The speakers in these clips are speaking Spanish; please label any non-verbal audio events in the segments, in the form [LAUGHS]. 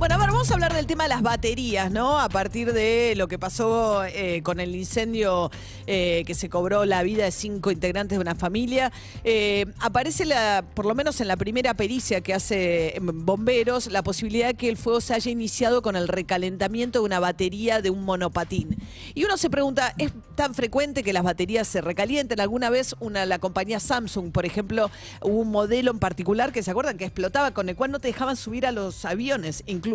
Bueno, a ver, vamos a hablar del tema de las baterías, ¿no? A partir de lo que pasó eh, con el incendio eh, que se cobró la vida de cinco integrantes de una familia. Eh, aparece, la, por lo menos en la primera pericia que hace bomberos, la posibilidad de que el fuego se haya iniciado con el recalentamiento de una batería de un monopatín. Y uno se pregunta, ¿es tan frecuente que las baterías se recalienten? Alguna vez una, la compañía Samsung, por ejemplo, hubo un modelo en particular que se acuerdan que explotaba, con el cual no te dejaban subir a los aviones, incluso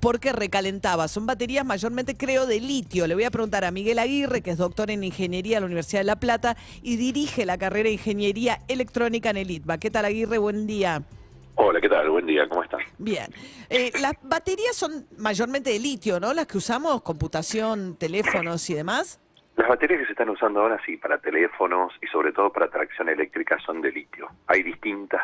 porque recalentaba. Son baterías mayormente, creo, de litio. Le voy a preguntar a Miguel Aguirre, que es doctor en ingeniería de la Universidad de La Plata y dirige la carrera de ingeniería electrónica en el ITBA. ¿Qué tal, Aguirre? Buen día. Hola, ¿qué tal? Buen día, ¿cómo estás? Bien. Eh, las baterías son mayormente de litio, ¿no? Las que usamos, computación, teléfonos y demás. Las baterías que se están usando ahora sí, para teléfonos y sobre todo para tracción eléctrica son de litio. Hay distintas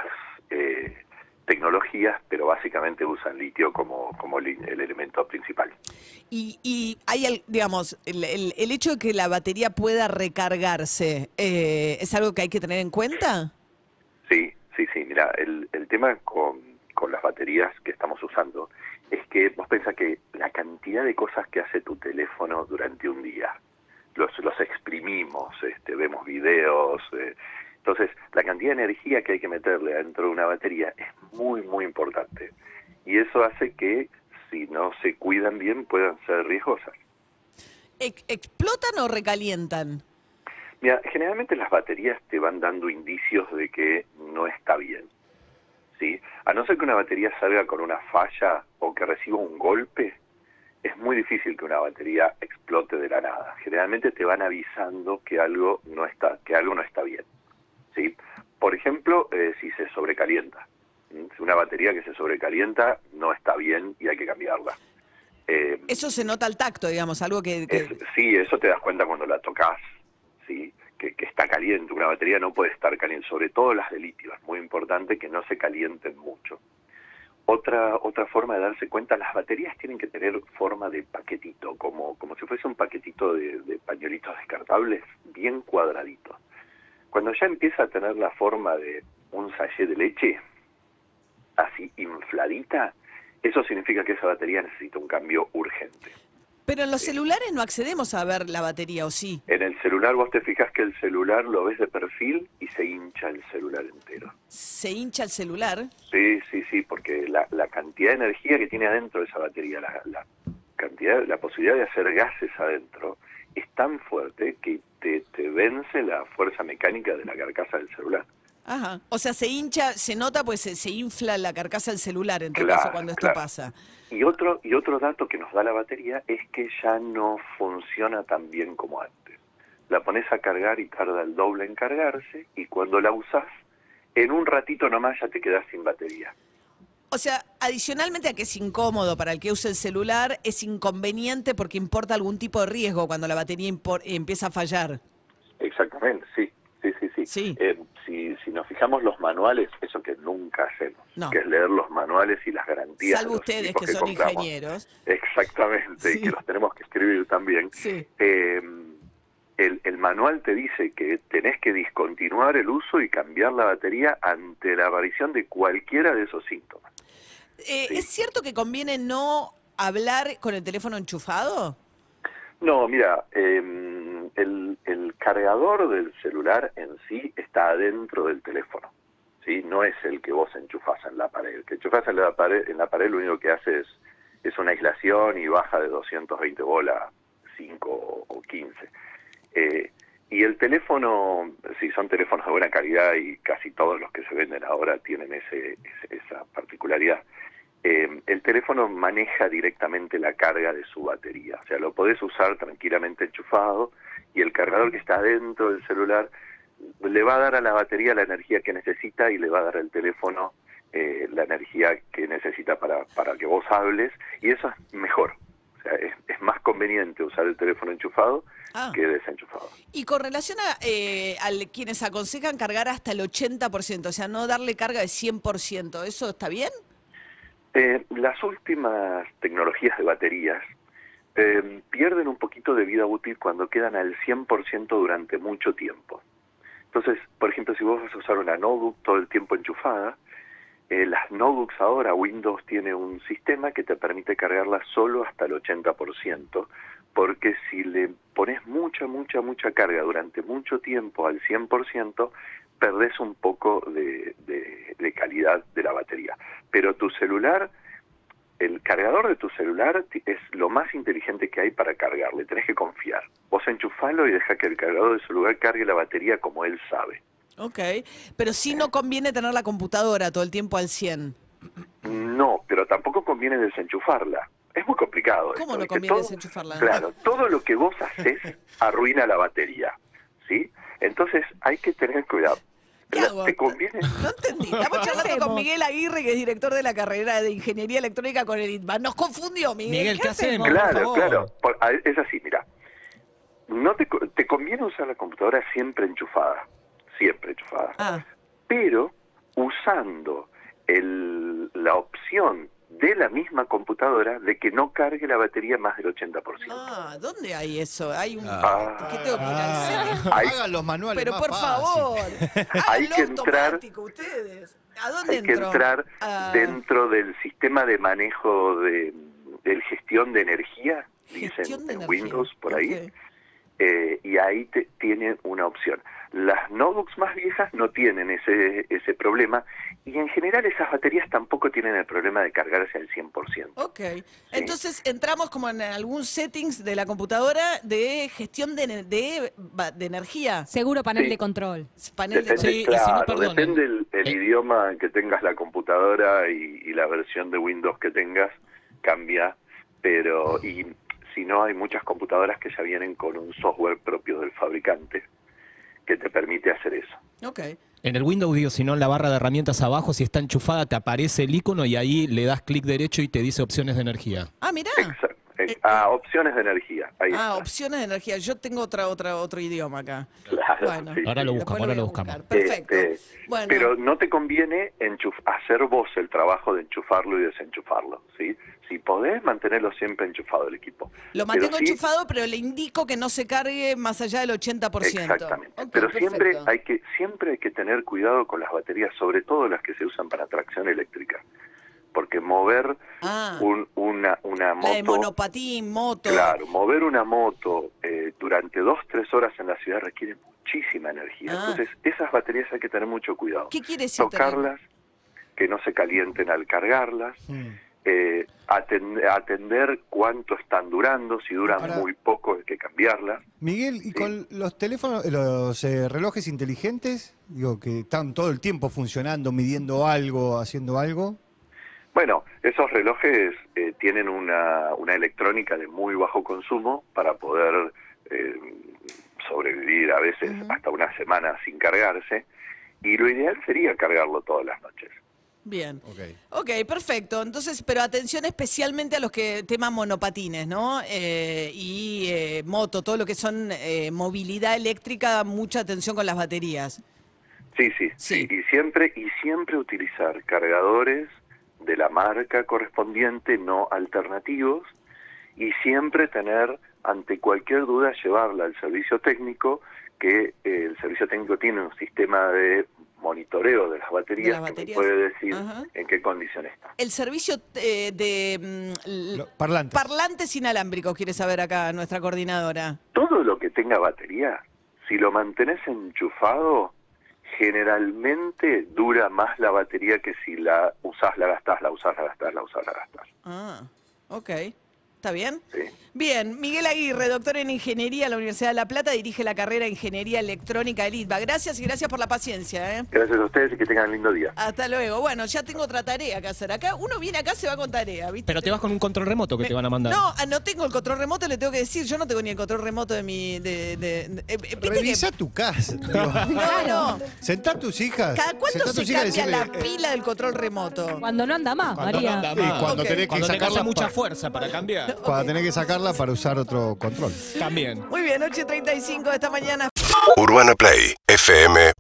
eh, tecnologías, pero básicamente usan litio como, como el, el elemento principal. Y, y hay, el- digamos, el, el- el hecho de que la batería pueda recargarse, eh, ¿es algo que hay que tener en cuenta? Sí, sí, sí. Mira, el, el tema con, con las baterías que estamos usando es que vos pensás que la cantidad de cosas que hace tu teléfono durante un día, los, los exprimimos, este, vemos videos. eh, entonces, la cantidad de energía que hay que meterle dentro de una batería es muy, muy importante. Y eso hace que, si no se cuidan bien, puedan ser riesgosas. ¿Ex- ¿Explotan o recalientan? Mira, generalmente las baterías te van dando indicios de que no está bien. ¿sí? A no ser que una batería salga con una falla o que reciba un golpe, es muy difícil que una batería explote de la nada. Generalmente te van avisando que algo no está, que algo no está bien. ¿Sí? Por ejemplo, eh, si se sobrecalienta. ¿m? Si una batería que se sobrecalienta no está bien y hay que cambiarla. Eh, Eso se nota al tacto, digamos, algo que... que- es- sí, eso te das cuenta cuando la tocas, ¿sí? Que, que está caliente. Una batería no puede estar caliente, sobre todo las de litio. Es muy importante que no se calienten mucho. Otra otra forma de darse cuenta, las baterías tienen que tener forma de paquetito, como, como si fuese un paquetito de, de pañuelitos descartables, bien cuadradito. Cuando ya empieza a tener la forma de un sachet de leche, así infladita, eso significa que esa batería necesita un cambio urgente. Pero en los celulares no accedemos a ver la batería, ¿o sí? En el celular vos te fijas que el celular lo ves de perfil y se hincha el celular entero. Se hincha el celular. Sí, sí, sí, porque la, la cantidad de energía que tiene adentro esa batería, la, la cantidad, la posibilidad de hacer gases adentro es tan fuerte que te, te vence la fuerza mecánica de la carcasa del celular. Ajá. O sea, se hincha, se nota, pues se, se infla la carcasa del celular, en todo Claro, caso, cuando esto claro. pasa. Y otro, y otro dato que nos da la batería es que ya no funciona tan bien como antes. La pones a cargar y tarda el doble en cargarse y cuando la usas, en un ratito nomás ya te quedas sin batería. O sea, adicionalmente a que es incómodo para el que usa el celular, es inconveniente porque importa algún tipo de riesgo cuando la batería impor- empieza a fallar. Exactamente, sí, sí, sí, sí. Sí. Eh, si, si nos fijamos los manuales, eso que nunca hacemos, No. que es leer los manuales y las garantías. Salvo de los ustedes que son compramos. ingenieros. Exactamente, Sí. y que los tenemos que escribir también. Sí. Eh, el, el manual te dice que tenés que discontinuar el uso y cambiar la batería ante la aparición de cualquiera de esos síntomas. Eh, Sí. ¿Es cierto que conviene no hablar con el teléfono enchufado? No, mira, eh, el, el cargador del celular en sí está adentro del teléfono, ¿sí? No es el que vos enchufás en la pared. El que enchufás en la pared, en la pared lo único que hace es, es una aislación y baja de 220 bolas 5 o 15. Eh, y el teléfono, si son teléfonos de buena calidad y casi todos los que se venden ahora tienen ese, esa particularidad, eh, el teléfono maneja directamente la carga de su batería. O sea, lo podés usar tranquilamente enchufado y el cargador que está dentro del celular le va a dar a la batería la energía que necesita y le va a dar al teléfono eh, la energía que necesita para, para que vos hables y eso es mejor. O sea, es, es más conveniente usar el teléfono enchufado Ah. que desenchufado. Y con relación a, eh, a quienes aconsejan cargar hasta el 80%, o sea, no darle carga de 100%, ¿eso está bien? Eh, las últimas tecnologías de baterías eh, pierden un poquito de vida útil cuando quedan al 100% durante mucho tiempo. Entonces, por ejemplo, si vos vas a usar una notebook todo el tiempo enchufada, eh, las notebooks ahora, Windows tiene un sistema que te permite cargarlas solo hasta el 80%, porque si le pones mucha, mucha, mucha carga durante mucho tiempo al 100%, perdés un poco de, de- calidad de la batería. Pero tu celular, el cargador de tu celular es lo más inteligente que hay para cargarle, tenés que confiar. Vos enchufalo y deja que el cargador de celular cargue la batería como él sabe. Ok, pero sí no conviene tener la computadora todo el tiempo al 100. No, pero tampoco conviene desenchufarla. Es muy complicado. ¿Cómo esto, no conviene Todo- desenchufarla? Claro, todo lo que vos haces [LAUGHS] arruina la batería, ¿sí? Entonces hay que tener cuidado. ¿Qué hago? ¿Te conviene? No entendí. Estamos [LAUGHS] charlando con Miguel Aguirre, que es director de la carrera de Ingeniería Electrónica con el ITBA. Nos confundió, Miguel. Miguel, ¿qué hacemos? Por Claro, favor. claro. Por- es así, mira. No te, co- te conviene usar la computadora siempre enchufada, siempre enchufada. Ah, pero usando el, la opción de la misma computadora de que no cargue la batería más del 80%. ah, ¿dónde hay eso? Hay un... Ah. ¿Qué tengo que setting? [LAUGHS] Hay- Hagan los manuales Pero más por fácil. favor, [LAUGHS] Hay que entrar- automático ustedes. ¿A dónde Hay que entro? entrar Ah, dentro del sistema de manejo de, de gestión de energía, dicen gestión de en energía. Windows por ahí, eh, y ahí te, tienen una opción. Las notebooks más viejas no tienen ese, ese problema y en general esas baterías tampoco tienen el problema de cargarse al 100%. Ok, entonces entramos como en algún settings de la computadora de gestión de, de, de energía. Seguro panel Sí. de control. Panel de Sí, y si no, depende el, el Eh. idioma que tengas la computadora y, y la versión de Windows que tengas, cambia, pero y si no hay muchas computadoras que ya vienen con un software propio del fabricante que te permite hacer eso. Ok. En el Windows, digo, si no, en la barra de herramientas abajo, si está enchufada, te aparece el icono y ahí le das clic derecho y te dice opciones de energía. Ah, mirá. Exacto. Eh, ah, opciones de energía. Ahí Ah, está. opciones de energía. Yo tengo otra, otra, otro idioma acá. Claro, Bueno, sí, Ahora lo buscamos, ahora voy a lo buscar. buscamos. Perfecto. Este, bueno, Pero no te conviene enchuf- hacer vos el trabajo de enchufarlo y desenchufarlo, ¿sí? Si podés, mantenerlo siempre enchufado el equipo. lo mantengo Pero sí- enchufado, pero le indico que no se cargue más allá del 80%. Exactamente. Pero siempre hay que siempre hay que tener cuidado con las baterías, sobre todo las que se usan para tracción eléctrica, porque mover Ah, un- una una la de moto, monopatín, moto. claro, mover una moto eh, durante dos tres horas en la ciudad requiere muchísima energía. Ah. Entonces esas baterías hay que tener mucho cuidado. ¿Qué quiere decir? tener- Tocarlas, que no se calienten al cargarlas. Mm. eh, atend- atender cuánto están durando, si duran Ahora- muy poco hay que cambiarlas. Miguel, ¿y con los teléfonos, los eh, relojes inteligentes, digo, que están todo el tiempo funcionando, midiendo algo, haciendo algo? Bueno, esos relojes eh, tienen una, una electrónica de muy bajo consumo para poder eh, sobrevivir a veces hasta una semana sin cargarse y lo ideal sería cargarlo todas las noches. Bien. Ok. Ok, perfecto. Entonces, pero atención especialmente a los que teman monopatines, ¿no? Eh, y eh, moto, todo lo que son eh, movilidad eléctrica, mucha atención con las baterías. Sí, sí, Sí. sí, y siempre y siempre utilizar cargadores de la marca correspondiente, no alternativos, y siempre tener ante cualquier duda llevarla al servicio técnico, que eh, el servicio técnico tiene un sistema de monitoreo de las baterías, De las que me puede decir Ajá. en qué condición está. El servicio eh, de mm, parlantes. parlantes inalámbricos, quiere saber acá nuestra coordinadora. Todo lo que tenga batería, si lo mantenés enchufado, generalmente dura más la batería que si la usás, la gastás, la usás, la gastás, la usás, la gastás. Ah, ok. ¿Está bien? ¿sí? Bien, Miguel Aguirre, doctor en Ingeniería en la Universidad de La Plata, dirige la carrera de Ingeniería Electrónica del ITBA. Gracias y gracias por la paciencia. ¿eh? Gracias a ustedes y que tengan un lindo día. Hasta luego. Bueno, ya tengo otra tarea que hacer. Acá uno viene acá, se va con tarea, ¿viste? Pero te vas con un control remoto que te van a mandar. No, ah, no tengo el control remoto, le tengo que decir. Yo no tengo ni el control remoto de mi. De, de- de- eh, ¿viste que- Revisa tu casa. [LAUGHS] no. Sentá a tus hijas. ¿Cada cuánto se cambia la decirle, eh, pila del control remoto? Cuando no anda más, Cuando María. no anda Y más. cuando Ok. tenés que Cuando sacarla mucha fuerza para cambiar. [LAUGHS] Cuando tenés que sacarla para usar otro control. También. Muy bien, 8.35 de esta mañana. Urbana Play fm